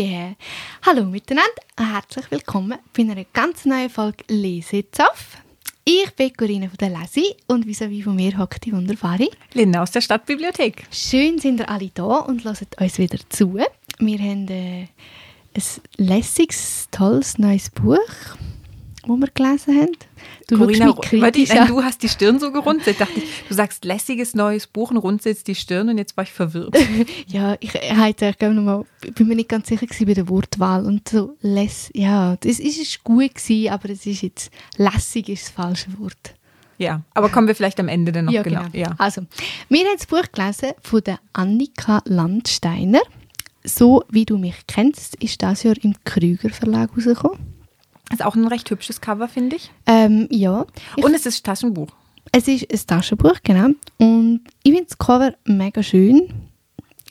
yeah! Hallo miteinander, herzlich willkommen bei einer ganz neuen Folge Lesezapf. Ich bin Corinne von der Lesi und vis-à-vis von mir hockt die wunderbare. Linda aus der Stadtbibliothek. Schön sind ihr alle da und hört uns wieder zu. Wir haben äh, ein lässiges, tolles neues Buch, das wir gelesen haben. Du Corinna, warte, nein, du hast die Stirn so gerunzelt. Dachte ich, du sagst lässiges neues Buch und runzelst die Stirn und jetzt war ich verwirrt. Ja, ich heute, ich mal, ich bin mir nicht ganz sicher gewesen bei der Wortwahl und so läss, ja, das ist, ist gut gewesen, aber es ist jetzt lässig ist das falsche Wort. Ja, aber kommen wir vielleicht am Ende dann noch ja, genau. genau. Ja. Also, wir haben das Buch gelesen von der Annika Landsteiner. So wie du mich kennst, ist das Jahr im Krüger Verlag rausgekommen. Ist auch ein recht hübsches Cover, finde ich. Ähm, ja, ich, Und es ist Taschenbuch. es ist ein Taschenbuch, genau. Und ich finde das Cover mega schön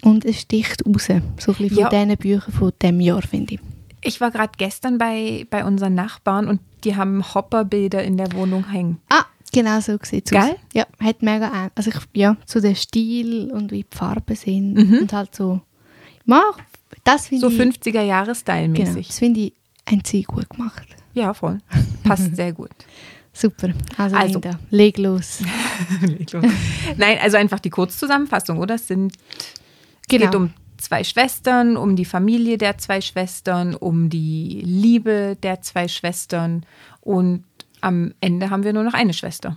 und es sticht raus. So ein bisschen von Ja. diesen Büchern von diesem Jahr, finde ich. Ich war gerade gestern bei, bei unseren Nachbarn und die haben Hopperbilder in der Wohnung hängen. Ah, genau so sieht es aus. Geil. Ja, hat mega. Also ich, ja, so der Stil und wie die Farben sind und halt so. Ja, das finde So ich. 50er-Jahre-Style-mäßig. Genau, das finde ich einzig gut gemacht. Ja, voll. Passt sehr gut. Super. Also, Also. Linda, leg los. Nein, also einfach die Kurzzusammenfassung, oder? Es sind Genau. geht um zwei Schwestern, um die Familie der zwei Schwestern, um die Liebe der zwei Schwestern und am Ende haben wir nur noch eine Schwester.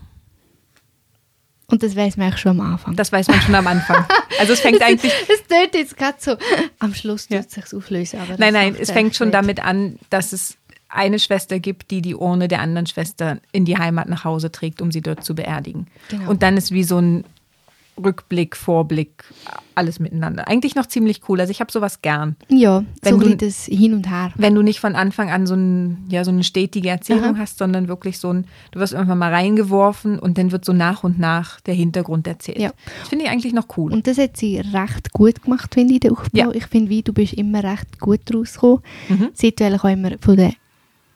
Und das weiß man eigentlich schon am Anfang. Das weiß man schon am Anfang. Also es fängt eigentlich, Es tönt jetzt gerade so. Am Schluss tut es sich auflösen. Aber nein, nein, es fängt schon damit an, dass es eine Schwester gibt, die die Urne der anderen Schwester in die Heimat nach Hause trägt, um sie dort zu beerdigen. Genau. Und dann ist wie so ein Rückblick, Vorblick, alles miteinander. Eigentlich noch ziemlich cool. Also ich habe sowas gern. Ja, Wenn so du- bisschen das Hin und Her. wenn du nicht von Anfang an so, ein, ja, so eine stetige Erzählung Aha. hast, sondern wirklich so ein, du wirst irgendwann mal reingeworfen und dann wird so nach und nach der Hintergrund erzählt. Ja. Das finde ich eigentlich noch cool. Und das hat sie recht gut gemacht, finde ich, der Aufbau. Ja. Ich finde, wie du bist immer recht gut rausgekommen. Mhm. Sie hat auch immer von der,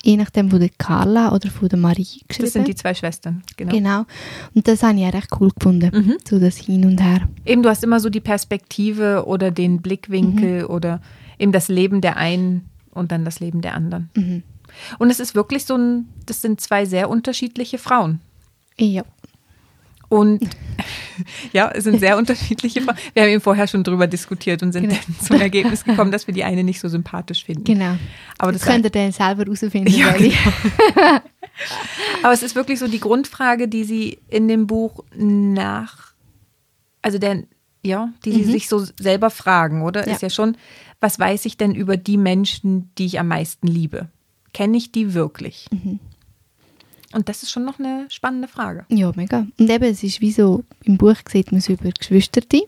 je nachdem von der Carla oder von der Marie geschrieben. das sind die zwei Schwestern, genau. Genau. Und das habe ich auch recht cool gefunden. Mhm. So das Hin und Her. Eben, du hast immer so die Perspektive oder den Blickwinkel Mhm. oder eben das Leben der einen und dann das Leben der anderen. Mhm. Und es ist wirklich so ein, das sind zwei sehr unterschiedliche Frauen. Ja. Und ja, es sind sehr unterschiedliche Frauen. Wir haben eben vorher schon drüber diskutiert und sind Genau. zum Ergebnis gekommen, dass wir die eine nicht so sympathisch finden. Genau. Aber das das könnt ihr selber herausfinden. Ja, welche. Aber es ist wirklich so die Grundfrage, die sie in dem Buch nach, also der, ja, die sie sich so selber fragen, oder? Mhm. Ja. Ist ja schon, was weiß ich denn über die Menschen, die ich am meisten liebe? Kenne ich die wirklich? Mhm. Und das ist schon noch eine spannende Frage. Ja, mega. Und eben, es ist wie so, im Buch sieht man es über Geschwisterte.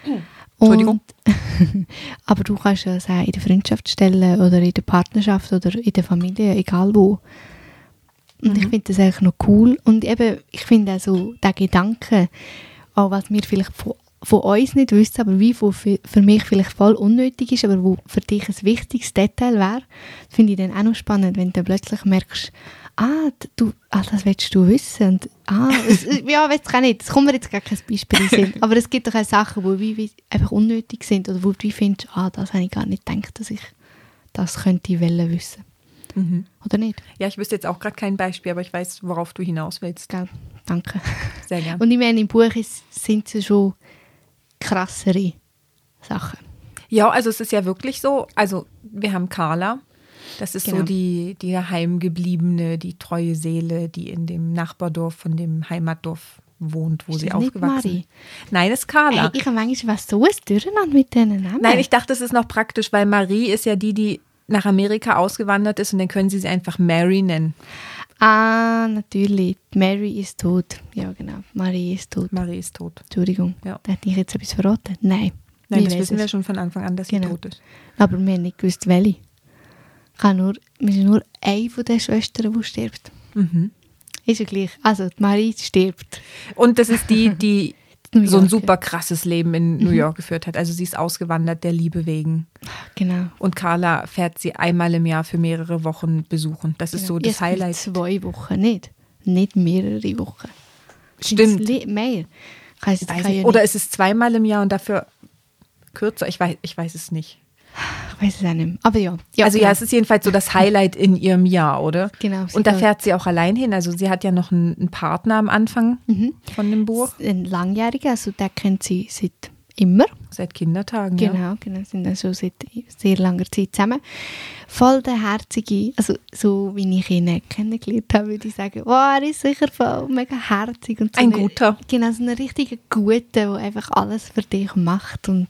Entschuldigung. Und, aber du kannst ja sagen, in der Freundschaftsstelle oder in der Partnerschaft oder in der Familie, egal wo. Und ich finde das eigentlich noch cool. Und eben, ich finde auch so, der Gedanke, auch was wir vielleicht von, von uns nicht wissen, aber wie für, für mich vielleicht voll unnötig ist, aber wo für dich ein wichtiges Detail wäre, finde ich dann auch noch spannend, wenn du plötzlich merkst, ah, du, ah das willst du wissen. Und, ah, es, ja, weiß ich nicht. Es kommt mir jetzt gar kein Beispiel in Sinn. Aber es gibt doch auch Sachen, die wie, wie einfach unnötig sind oder wo du wie findest, ah, das habe ich gar nicht gedacht, dass ich das könnte ich wissen. Oder nicht? Ja, ich wüsste jetzt auch gerade kein Beispiel, aber ich weiß, worauf du hinaus willst. Gell? Danke. Sehr gerne. Und ich meine, im Buch ist, sind es schon krassere Sachen. Ja, also es ist ja wirklich so, also wir haben Carla, das ist Genau. so die, die heimgebliebene, die treue Seele, die in dem Nachbardorf von dem Heimatdorf wohnt, wo Ist sie aufgewachsen ist. Nein, das ist Carla. Hey, ich habe manchmal was so ein Durcheinander mit diesen Namen. Nein, ich dachte, es ist noch praktisch, weil Marie ist ja die, die nach Amerika ausgewandert ist und dann können sie sie einfach Mary nennen. Ah, natürlich. Mary ist tot. Ja, genau. Marie ist tot. Marie ist tot. Entschuldigung. Ja. Da hätte ich jetzt etwas verraten. Nein. Nein, das wissen es. wir schon von Anfang an, dass sie Genau. tot ist. Aber wir haben nicht gewusst, welche. Ich habe nur, wir sind nur eine von den Schwestern, die stirbt. Mhm. Ist ja gleich. Also, die Marie stirbt. Und das ist die, die so ein super krasses Leben in New York geführt hat. Also sie ist ausgewandert der Liebe wegen. Genau. Und Carla fährt sie einmal im Jahr für mehrere Wochen besuchen. Das ist so Genau. das Erst Highlight. Zwei Wochen, nicht. Nicht mehrere Wochen. Stimmt. Mehr. Kann ja nicht. Oder ist es zweimal im Jahr und dafür kürzer? Ich weiß, ich weiß es nicht. Ich weiß es auch nicht mehr. Aber ja. ja also genau. ja, es ist jedenfalls so das Highlight in ihrem Jahr, oder? Genau, Und da fährt- sie auch allein hin. Also sie hat ja noch einen, einen Partner am Anfang Mhm. von dem Buch. ein Langjähriger, also der kennt sie seit immer. Seit Kindertagen, ja. Genau, genau, sind dann schon seit sehr langer Zeit zusammen. Voll der herzige, also so wie ich ihn kennengelernt habe, würde ich sagen, oh, er ist sicher voll mega herzig. Und so Ein eine- guter. Genau, so ein richtiger Guter, der einfach alles für dich macht und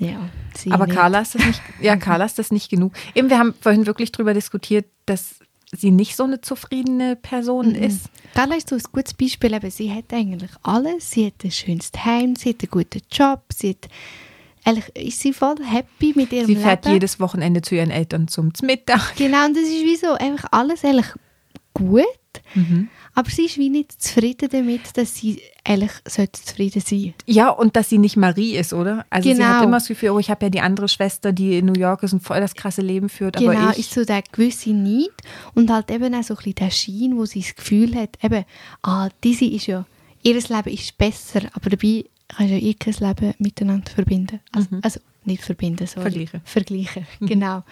ja. Aber nicht. Carla ist das nicht, ja, Carla ist das nicht genug. Eben, wir haben vorhin wirklich drüber diskutiert, dass sie nicht so eine zufriedene Person ist. Carla ist so ein gutes Beispiel, eben, sie hat eigentlich alles, sie hat ein schönes Heim, sie hat einen guten Job, sie hat, eigentlich ist sie voll happy mit ihrem Sie fährt Leben. jedes Wochenende zu ihren Eltern zum Mittag. Genau, und das ist wie so einfach alles eigentlich gut, Mhm. aber sie ist wie nicht zufrieden damit, dass sie eigentlich sollte zufrieden sein Ja, und dass sie nicht Marie ist, oder? Also sie Genau. hat immer das Gefühl, oh, ich habe ja die andere Schwester, die in New York ist und voll das krasse Leben führt, Genau, aber ich... ist so der gewisse Neid und halt eben auch so ein bisschen der Schein, wo sie das Gefühl hat, eben, ah, diese ist ja, ihr Leben ist besser, aber dabei kannst du ja kein Leben miteinander verbinden. Also, also nicht verbinden, sorry. Mhm. Vergleichen. Vergleichen, genau.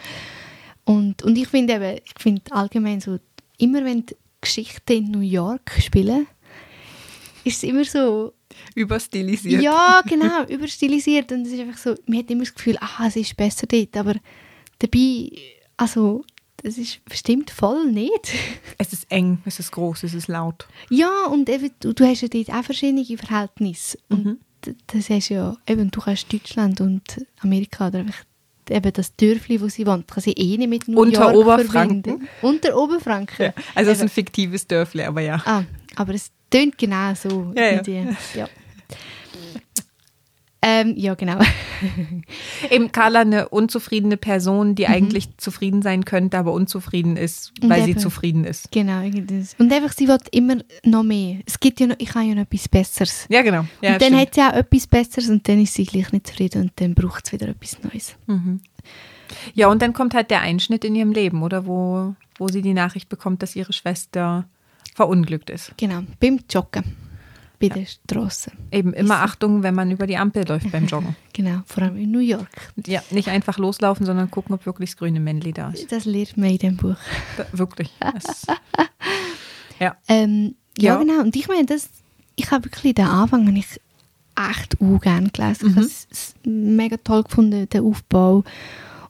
Und, und ich finde eben, ich finde allgemein so, immer wenn die Geschichten in New York spielen, ist es immer so, überstilisiert. ja, genau, überstilisiert. Und es ist einfach so, man hat immer das Gefühl, ah, es ist besser dort. Aber dabei, also, das ist bestimmt voll nicht. Es ist eng, es ist groß, es ist laut. ja, und eben, du, du hast ja dort auch verschiedene Verhältnisse. Und Mhm. d- das hast ja, eben, du kannst Deutschland und Amerika oder einfach eben das Dörfli, wo sie wohnt, kann sie eh nicht mit New Unter York Oberfranken. verbinden. Unter Oberfranken. Also es ist ein fiktives Dörfli, aber ja. Ah, aber es tönt genau so. Ja, ja. irgendwie. ja. Ähm, ja, genau. Eben Carla eine unzufriedene Person, die eigentlich zufrieden sein könnte, aber unzufrieden ist, weil sie zufrieden ist. Genau. Und einfach, sie will immer noch mehr. Es gibt ja noch, ich habe ja noch etwas Besseres. Ja, genau. Ja, und dann stimmt. hat sie auch etwas Besseres und dann ist sie gleich nicht zufrieden und dann braucht es wieder etwas Neues. ja, und dann kommt halt der Einschnitt in ihrem Leben, oder? Wo, wo sie die Nachricht bekommt, dass ihre Schwester verunglückt ist. Genau, beim Joggen. Bei der Straße. Eben immer Achtung, wenn man über die Ampel läuft beim Joggen. Genau, vor allem in New York. Ja, nicht einfach loslaufen, sondern gucken, ob wirklich das grüne Männli da ist. Das lernt man in dem Buch. Da, wirklich. Das, ja. Ähm, ja, Ja. genau. Und ich meine, das, ich habe wirklich den Anfang ich echt auch gerne gelesen. Ich habe es mega toll gefunden, den Aufbau.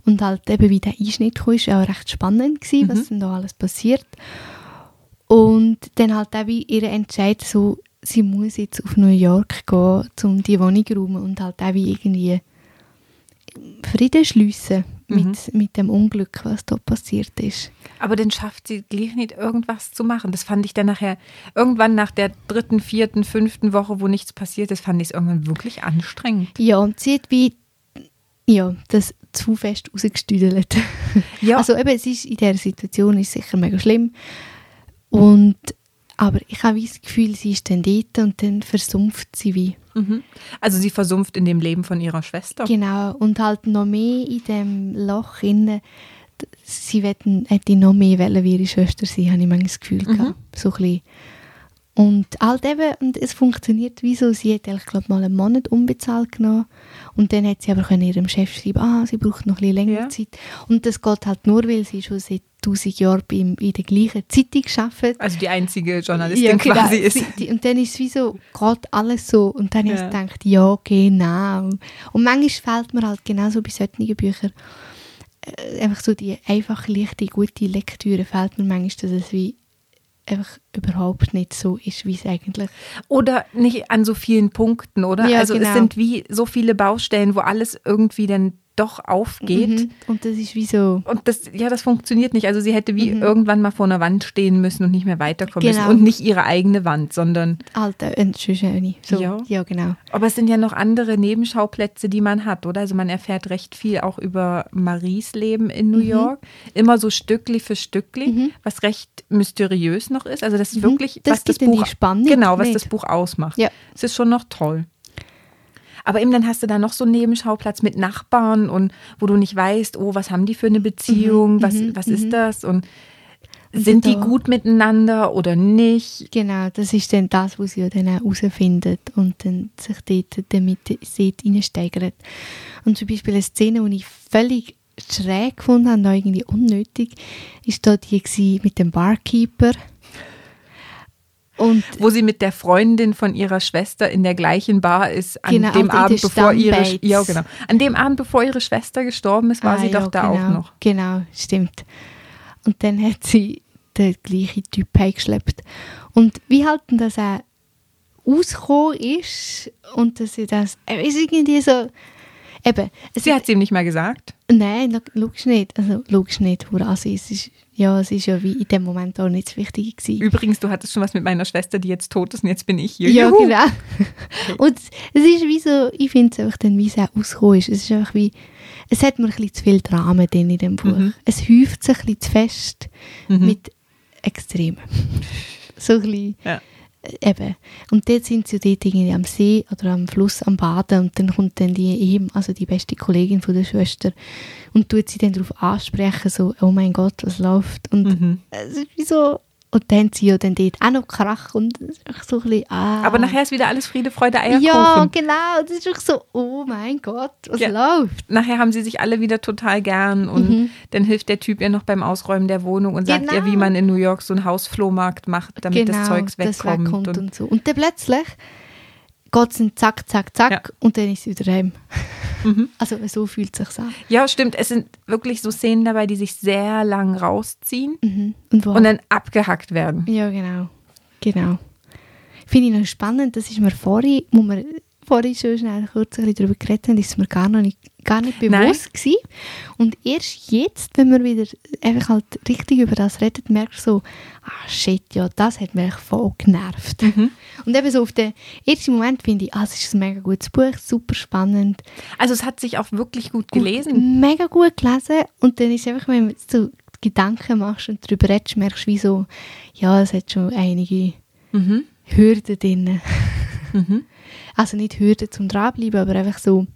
Und halt eben, wie der Einschnitt kam, ist auch recht spannend gewesen, was denn da alles passiert. Und dann halt auch wie ihr Entscheid so, sie muss jetzt auf New York gehen, um die Wohnung zu räumen und halt auch wie irgendwie Frieden schliessen mit, mit dem Unglück, was da passiert ist. Aber dann schafft sie gleich nicht irgendwas zu machen. Das fand ich dann nachher, irgendwann nach der dritten, vierten, fünften Woche, wo nichts passiert ist, fand ich es irgendwann wirklich anstrengend. Ja, und sie hat wie ja, das zu fest rausgestüdelt. Ja. Also eben, es ist in dieser Situation ist sicher mega schlimm. Und, aber ich habe das Gefühl, sie ist dann dort und dann versumpft sie wie. Mhm. Also sie versumpft in dem Leben von ihrer Schwester. Genau, und halt noch mehr in dem Loch innen. d- Sie hätte noch mehr wollen wie ihre Schwester sein, habe ich manchmal das Gefühl gehabt. So ein bisschen. Und halt eben, und es funktioniert wie so, sie hat, ich glaube mal einen Monat unbezahlt genommen und dann hat sie aber können ihrem Chef schreiben, ah, sie braucht noch ein bisschen länger Ja. Zeit. Und das geht halt nur, weil sie schon seit tausend Jahren beim, in der gleichen Zeitung arbeitet. Also die einzige Journalistin quasi ist. Sie- die- Und dann ist es wie so, geht alles so. Und dann habe Ja. ich gedacht, ja, genau. Und manchmal fehlt mir halt genauso bei solchen Büchern äh, einfach so die einfache, leichte, gute Lektüre fehlt mir manchmal, dass es wie einfach überhaupt nicht so ist, wie es eigentlich Oder nicht an so vielen Punkten, oder? Ja, also es genau. sind wie so viele Baustellen, wo alles irgendwie dann doch aufgeht. Mhm. Und das ist wie so, Und das, ja, das funktioniert nicht. Also sie hätte wie irgendwann mal vor einer Wand stehen müssen und nicht mehr weiterkommen Genau. müssen. Und nicht ihre eigene Wand, sondern, Alter, äh, schön, schön. So, Ja. ja. genau. aber es sind ja noch andere Nebenschauplätze, die man hat, oder? Also man erfährt recht viel auch über Maries Leben in New York. Immer so Stückli für Stückli, was recht mysteriös noch ist. Also das ist wirklich, Das was das Buch, genau, was mit. das Buch ausmacht. Ja. Es ist schon noch toll. Aber eben dann hast du da noch so einen Nebenschauplatz mit Nachbarn und wo du nicht weißt, oh, was haben die für eine Beziehung, was, was ist das? Und Sind die gut miteinander oder nicht? Genau, das ist dann das, was sie ja dann auch herausfindet und dann sich dort damit sieht, reinsteigert. Und zum Beispiel eine Szene, die ich völlig schräg gefunden habe, irgendwie unnötig, ist da die mit dem Barkeeper. Und Wo sie mit der Freundin von ihrer Schwester in der gleichen Bar ist, an Genau, dem Abend, bevor ihre, ja, genau. an dem Abend, bevor ihre Schwester gestorben ist, war Ah, sie ja, doch da genau, auch noch. Genau, stimmt. Und dann hat sie den gleichen Typ heimgeschleppt. Und wie halt denn das auch ausgekommen ist und dass sie das, er ist irgendwie so, eben, es Sie hat es ihm nicht mal gesagt. Nein, lo- logisch nicht. Also logisch nicht, sie ist. es ist. Ja, es ist ja wie in dem Moment auch nicht das Wichtige gewesen. Übrigens, du hattest schon was mit meiner Schwester, die jetzt tot ist und jetzt bin ich hier. Ja, Juhu. genau. Und es ist wie so, ich finde es einfach dann, wie es auch ausgekommen ist. Es ist einfach wie, es hat mir ein bisschen zu viel Drama drin in dem Buch. Mhm. Es häuft sich ein bisschen zu fest Mhm. mit Extremen. so ein bisschen, Ja. Eben. Und dort sind sie dort irgendwie am See oder am Fluss am Baden und dann kommt dann die eben, also die beste Kollegin von der Schwester und tut sie dann darauf ansprechen, so, oh mein Gott, was läuft? Und Mhm. es ist wie so, und dann haben sie ja dann dort auch noch Krach und so ein bisschen, ah. Aber nachher ist wieder alles Friede, Freude, Eierkuchen. Ja, genau. Das ist wirklich so, oh mein Gott, was Ja. läuft? Nachher haben sie sich alle wieder total gern und Mhm. dann hilft der Typ ihr noch beim Ausräumen der Wohnung und sagt ihr, Genau. wie man in New York so einen Hausflohmarkt macht, damit das Zeugs Genau, das wegkommt. wegkommt und, und, so. Und dann plötzlich geht es zack, zack, zack Ja. und dann ist sie wieder heim. Mhm. Also so fühlt es sich an. ja, stimmt. Es sind wirklich so Szenen dabei, die sich sehr lang rausziehen Mhm. Und, und dann abgehackt werden. Ja, genau. Genau. Finde ich noch spannend, das ist mir vorhin, wo wir vorhin schon schnell kurz ein bisschen darüber geredet haben, ist es mir gar, noch nicht, gar nicht Nein. bewusst gewesen. Und erst jetzt, wenn wir wieder einfach halt richtig über das reden, merkst du so, ah shit, ja, das hat mich voll genervt. Mhm. Und eben so auf den ersten Moment finde ich, ah, es ist ein mega gutes Buch, super spannend. Also es hat sich auch wirklich gut gelesen. Mega gut gelesen. Und dann ist einfach, wenn du so Gedanken machst und darüber redest, merkst du wie so, ja, es hat schon einige Mhm. Hürden drin. Mhm. Also nicht Hürden zum Dranbleiben, aber einfach so,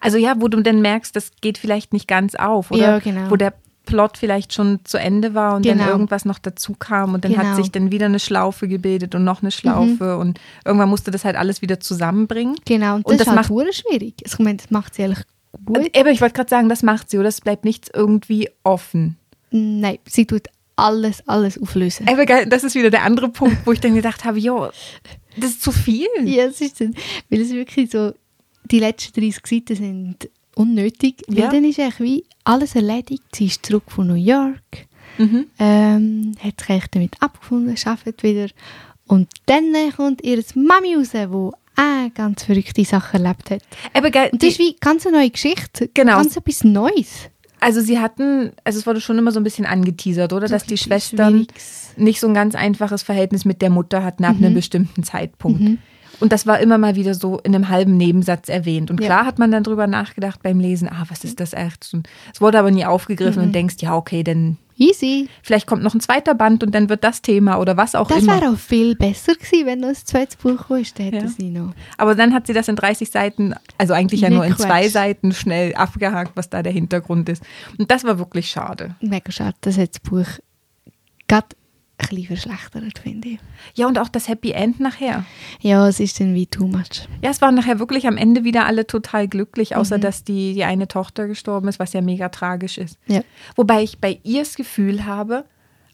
Also ja, wo du dann merkst, das geht vielleicht nicht ganz auf, oder? Ja, genau. Wo der Plot vielleicht schon zu Ende war und dann Genau. irgendwas noch dazu kam und dann Genau. Mhm. hat sich dann wieder eine Schlaufe gebildet und noch eine Schlaufe und irgendwann musste das halt alles wieder zusammenbringen. genau. Und das, Und das ist halt macht- schwierig. Also, ich meine, das macht sie eigentlich gut. Und eben, ich wollte gerade sagen, das macht sie, oder? Es bleibt nichts irgendwie offen. Nein, sie tut alles, alles auflösen. Aber geil, das ist wieder der andere Punkt, wo ich dann gedacht habe, jo, das ist zu viel. Ja, es ist dann, weil es wirklich so, die letzten 30 Seiten sind unnötig, weil Ja. dann ist eigentlich wie alles erledigt. Sie ist zurück von New York, Mhm. ähm, hat sich eigentlich damit abgefunden, arbeitet wieder und dann kommt ihr Mami raus, wo auch ganz verrückte Sachen erlebt hat. Geil, Und das die, ist wie ganz eine neue Geschichte, Genau. ganz etwas Neues. Also sie hatten, also es wurde schon immer so ein bisschen angeteasert, oder? Dass die Schwestern nicht so ein ganz einfaches Verhältnis mit der Mutter hatten ab Mhm. einem bestimmten Zeitpunkt. Und das war immer mal wieder so in einem halben Nebensatz erwähnt. Und Ja. klar hat man dann drüber nachgedacht beim Lesen, ah, was ist das echt? Und es wurde aber nie aufgegriffen Mhm. und denkst, ja, okay, dann Easy. vielleicht kommt noch ein zweiter Band und dann wird das Thema oder was auch Das immer. wäre auch viel besser gewesen, wenn ein zweites Buch hätte Ja. sie noch. Aber dann hat sie das in 30 Seiten, also eigentlich ja nur in Quatsch. zwei Seiten schnell abgehakt, was da der Hintergrund ist. Und das war wirklich schade. Mega schade, das hat das Buch gerade ein bisschen verschlechtert, finde ich. Ja, und auch das Happy End nachher. Ja, es ist dann wie too much. Ja, es waren nachher wirklich am Ende wieder alle total glücklich, außer Mhm. dass die, die eine Tochter gestorben ist, was ja mega tragisch ist. Ja. Wobei ich bei ihr das Gefühl habe,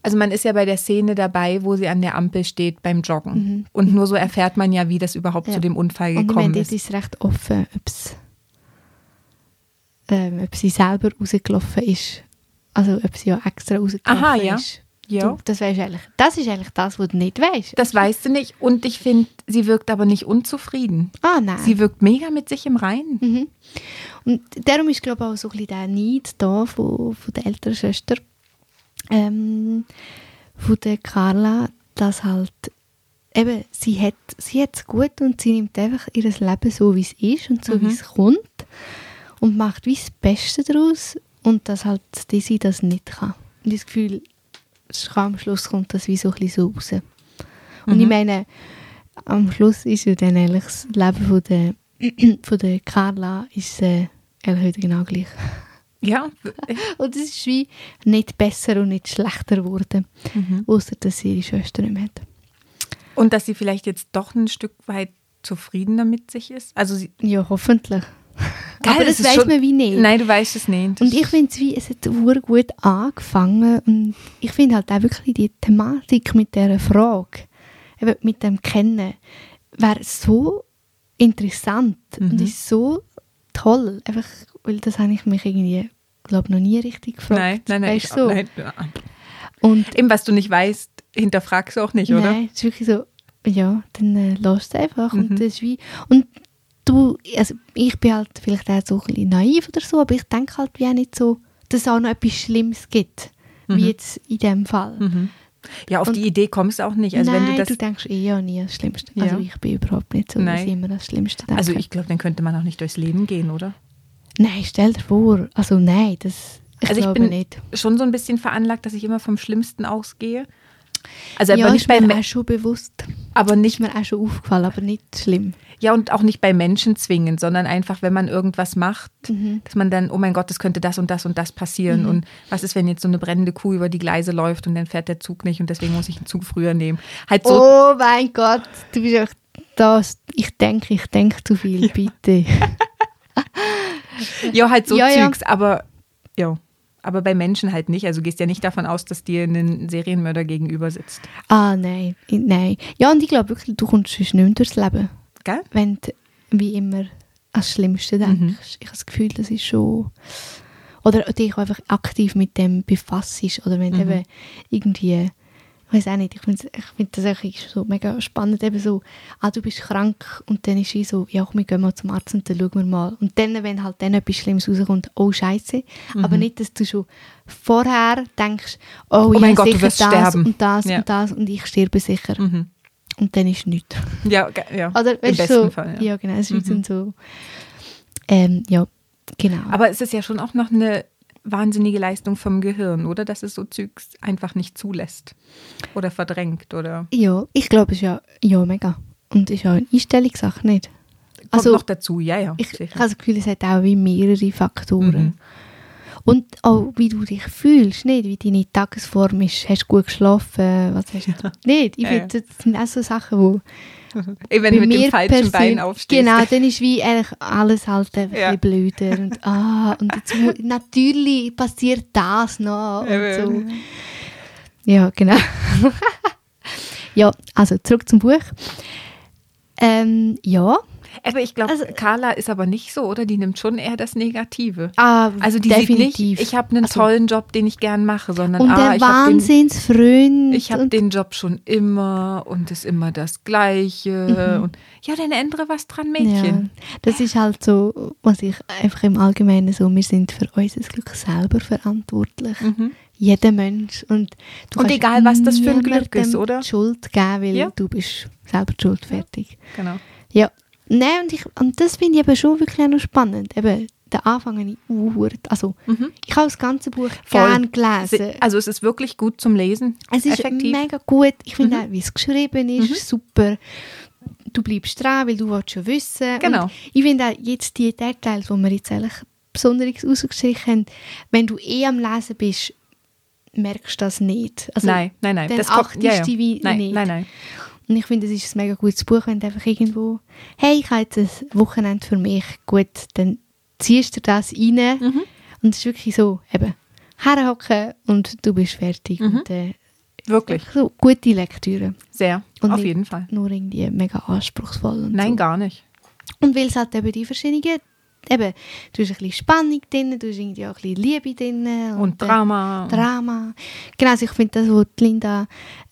also man ist ja bei der Szene dabei, wo sie an der Ampel steht beim Joggen. Und nur so erfährt man ja, wie das überhaupt Mhm. Ja. zu dem Unfall Und ich gekommen meine, ist. ist recht offen, ob es ähm, ob sie selber rausgelaufen ist. Also ob sie ja extra rausgelaufen Aha, ja. ist. Ja. Du, das, weisst eigentlich, das ist eigentlich das, was du nicht weißt. Das weißt du nicht. Und ich finde, sie wirkt aber nicht unzufrieden. ah, nein. Sie wirkt mega mit sich im Reinen. Mhm. Und darum ist, glaube ich, auch so ein bisschen der Neid da von, von der älteren Schwester, ähm, von der Carla, dass halt eben, sie hat sie es gut und sie nimmt einfach ihr Leben so, wie es ist und so, Mhm. wie es kommt und macht wie das Beste daraus und dass halt die sie das nicht kann. Und das Gefühl, am Schluss kommt das wie so ein bisschen so raus. Und Mhm. ich meine, am Schluss ist ja dann eigentlich das Leben von der, von der Carla ist äh, wieder genau gleich. Ja, Und es ist wie nicht besser und nicht schlechter geworden, Mhm. außer dass sie ihre Schwester nicht mehr hat. und dass sie vielleicht jetzt doch ein Stück weit zufriedener mit sich ist. Also sie, Ja, hoffentlich. Geil, Aber das ist weiß man wie nicht. Nein, du weißt es nicht. Und ich finde es wie, es hat gut angefangen und ich finde halt auch wirklich die Thematik mit dieser Frage, eben mit dem Kennen, wäre so interessant Mhm. und ist so toll, einfach, weil das habe ich mich irgendwie, glaube noch nie richtig gefragt. nein, nein, nein. Weißt so? nein. Und Eben, was du nicht weißt, hinterfragst du auch nicht, oder? Nein, es ist wirklich so, ja, dann äh, lass es einfach. Mhm. Und, das ist wie, und du, also ich bin halt vielleicht auch so ein bisschen naiv oder so, aber ich denke halt wie auch nicht so, dass es auch noch etwas Schlimmes gibt, wie jetzt in dem Fall. Mhm. Ja, auf Und- die Idee kommst du auch nicht. Also Nein, wenn du das, denkst eh ja nie das Schlimmste. Ja. Also ich bin überhaupt nicht so, dass Nein. ich immer das Schlimmste denke. also ich glaube, dann könnte man auch nicht durchs Leben gehen, oder? nein, stell dir vor, also nein, das, ich also ich bin nicht. schon so ein bisschen veranlagt, dass ich immer vom Schlimmsten ausgehe. Also ja, aber nicht bei mir auch schon bewusst. aber nicht mir auch schon aufgefallen, aber nicht schlimm. ja und auch nicht bei Menschen zwingen, sondern einfach, wenn man irgendwas macht, Mhm. dass man dann, oh mein Gott, es könnte das und das und das passieren. Und was ist, wenn jetzt so eine brennende Kuh über die Gleise läuft und dann fährt der Zug nicht und deswegen muss ich den Zug früher nehmen. Halt so, Oh mein Gott, du bist echt das. Ich denke, ich denke zu viel, bitte. ja, halt so Ja, ja. Zeugs, aber ja. Aber bei Menschen halt nicht. Also du gehst ja nicht davon aus, dass dir ein Serienmörder gegenüber sitzt. ah, nein, nein. Ja, und ich glaube wirklich, du kommst sonst nicht mehr durchs Leben, Gell? wenn du wie immer das Schlimmste denkst. Ich habe das Gefühl, das ist schon... Oder dich einfach aktiv mit dem befasst. Oder wenn du eben irgendwie... Ich weiß auch nicht, ich finde ich find das eigentlich so mega spannend, eben so, ah, du bist krank und dann ist wie so, ja, komm, wir gehen mal zum Arzt und dann schauen wir mal. Und dann, wenn halt dann etwas Schlimmes rauskommt, oh, scheiße. Aber nicht, dass du schon vorher denkst, oh, Oh mein ja, Gott, sicher das sterben. und das Ja. und das und ich sterbe sicher. Mhm. Und dann ist nichts. Ja, ja. Oder, im besten so, Fall. ja. Ja. genau, es ist dann so, ähm, ja, genau. Aber es ist ja schon auch noch eine wahnsinnige Leistung vom Gehirn, oder? Dass es so Zeugs einfach nicht zulässt. Oder verdrängt, oder? ja, ich glaube, es ist ja, ja, mega. Und es ist ja eine Einstellungssache, nicht? Kommt Also, noch dazu, ja, ja. Ich, ich habe das Gefühl, es hat auch wie mehrere Faktoren. Mhm. Und auch, wie du dich fühlst, nicht? Wie deine Tagesform ist. Hast du gut geschlafen? Was hast du nicht? Ich Ja, finde, das sind auch so Sachen, wo Ey, wenn du mit dem falschen Bein aufstehst. Genau, dann ist wie eigentlich alles halt Ja. ein bisschen blöder. Und, ah, und jetzt, natürlich passiert das noch. Und so. Eben. Ja, genau. ja, also zurück zum Buch. Ähm, ja. Aber ich glaube, Also- Carla ist aber nicht so, oder? Die nimmt schon eher das Negative. Ah, Also die definitiv. sieht nicht, ich habe einen Also- tollen Job, den ich gern mache, sondern Und ah, der ich habe den, Wahnsinnsfreund. ich hab und- den Job schon immer und ist immer das Gleiche. Und ja, dann ändere was dran, Mädchen. Ja, das ist halt so, was ich einfach im Allgemeinen so, wir sind für unser Glück selber verantwortlich. Jeder Mensch. Und, du Mhm. Und egal, was das für ein Glück ist, oder? Schuld geben, weil Ja. du bist selber die schuld, fertig. Genau. Ja. Nein, und, ich, und das finde ich eben schon wirklich noch spannend. Eben, den Anfang habe ich uh, also ich habe das ganze Buch Mhm. Voll. gerne gelesen. Se- Also es ist wirklich gut zum Lesen. Es ist Effektiv. Mhm. mega gut. Ich finde auch, wie es geschrieben ist, ist super. Du bleibst dran, weil du willst schon wissen. Genau. Und ich finde auch jetzt die Details, die wir jetzt eigentlich besonders rausgestrichen haben, wenn du eh am Lesen bist, merkst du das nicht. Also, nein, nein, nein. Dann das kommt- achtest ja, ja. du wie nein, nicht. Nein, nein. Und ich finde, es ist ein mega gutes Buch, wenn du einfach irgendwo, hey, ich habe jetzt ein Wochenende für mich, gut, dann ziehst du das rein Mhm. und es ist wirklich so, eben, herhocken und du bist fertig. Mhm. Und, äh, Wirklich. so gute Lektüre. Sehr. Und Auf jeden Fall. Nur irgendwie mega anspruchsvoll. Und Nein, so. gar nicht. Und weil es halt eben die verschiedenen, eben, du hast ein bisschen Spannung drin, du hast irgendwie auch ein bisschen Liebe drin. Und äh, Drama. Drama. Genau, also ich finde das, was Linda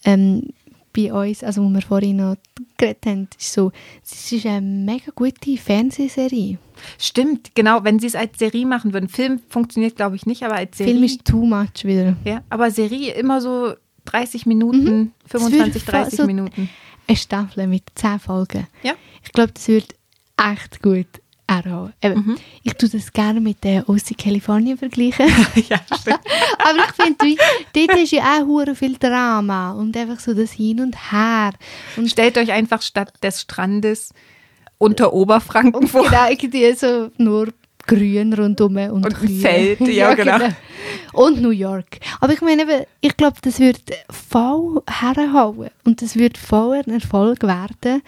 ähm, bei uns, also wo wir vorhin noch geredet haben, ist so, es ist eine mega gute Fernsehserie. Stimmt, genau. Wenn sie es als Serie machen würden. Film funktioniert, glaube ich, nicht, aber als Serie. Film ist too much wieder. ja, aber Serie immer so 30 Minuten, 25, Es wird 30 so- Minuten. Eine Staffel mit 10 Folgen. Ja. Ich glaube, das wird echt gut anhauen. Eben, Mhm. Ich tue das gerne mit der OC California vergleichen. ja. Aber ich finde, dort ist ja auch viel Drama und einfach so das Hin und Her. Und Stellt euch einfach statt des Strandes unter Oberfranken vor. genau, irgendwie so nur grün rundum und, Und. Feld, ja, genau. Und New York. Aber ich meine, eben, ich glaube, das wird voll herhauen und das wird voll ein Erfolg werden,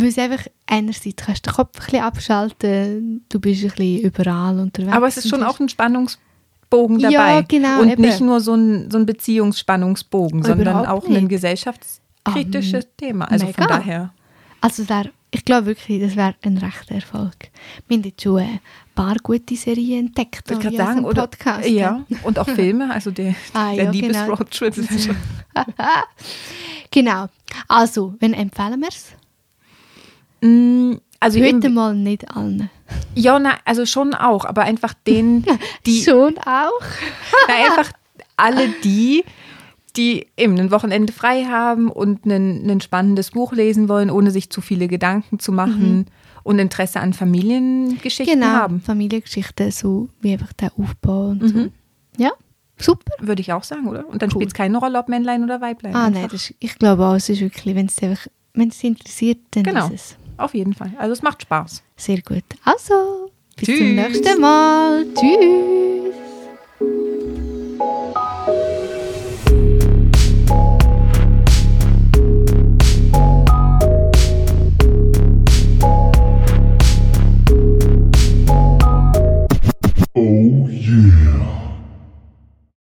weil es einfach einerseits kannst du den Kopf ein bisschen abschalten, du bist ein bisschen überall unterwegs. Aber es ist schon auch ein Spannungsbogen dabei. Ja, genau, Und eben. nicht nur so ein, so ein Beziehungsspannungsbogen, sondern auch ein nicht. gesellschaftskritisches Thema. Also von mega. daher. Also wär, ich glaube wirklich, das wäre ein rechter Erfolg. Wir haben jetzt schon ein paar gute Serien entdeckt. Ich in sagen, oder? Podcast, ja, und auch Filme, also der, Ah, der ja, genau. Liebesroadtrip. schon- Genau. Also, wenn empfehlen wir es? Mm, Also Heute mal nicht allen. ja, na, also schon auch, aber einfach denen, die Schon auch? Na, einfach alle die, die eben ein Wochenende frei haben und ein, ein spannendes Buch lesen wollen, ohne sich zu viele Gedanken zu machen und Interesse an Familiengeschichten Genau, haben. Familiengeschichten, so wie einfach der Aufbau und so. Mhm. Ja, super. Würde ich auch sagen, oder? Und dann Cool. spielt es keine Rolle, ob Männlein oder Weiblein. Ah, Einfach. nein, ist, ich glaube auch, es ist wirklich, wenn es einfach, wenn es interessiert, dann Genau. ist es auf jeden Fall. Also es macht Spaß. Sehr gut. Also, bis Tschüss. zum nächsten Mal. Tschüss.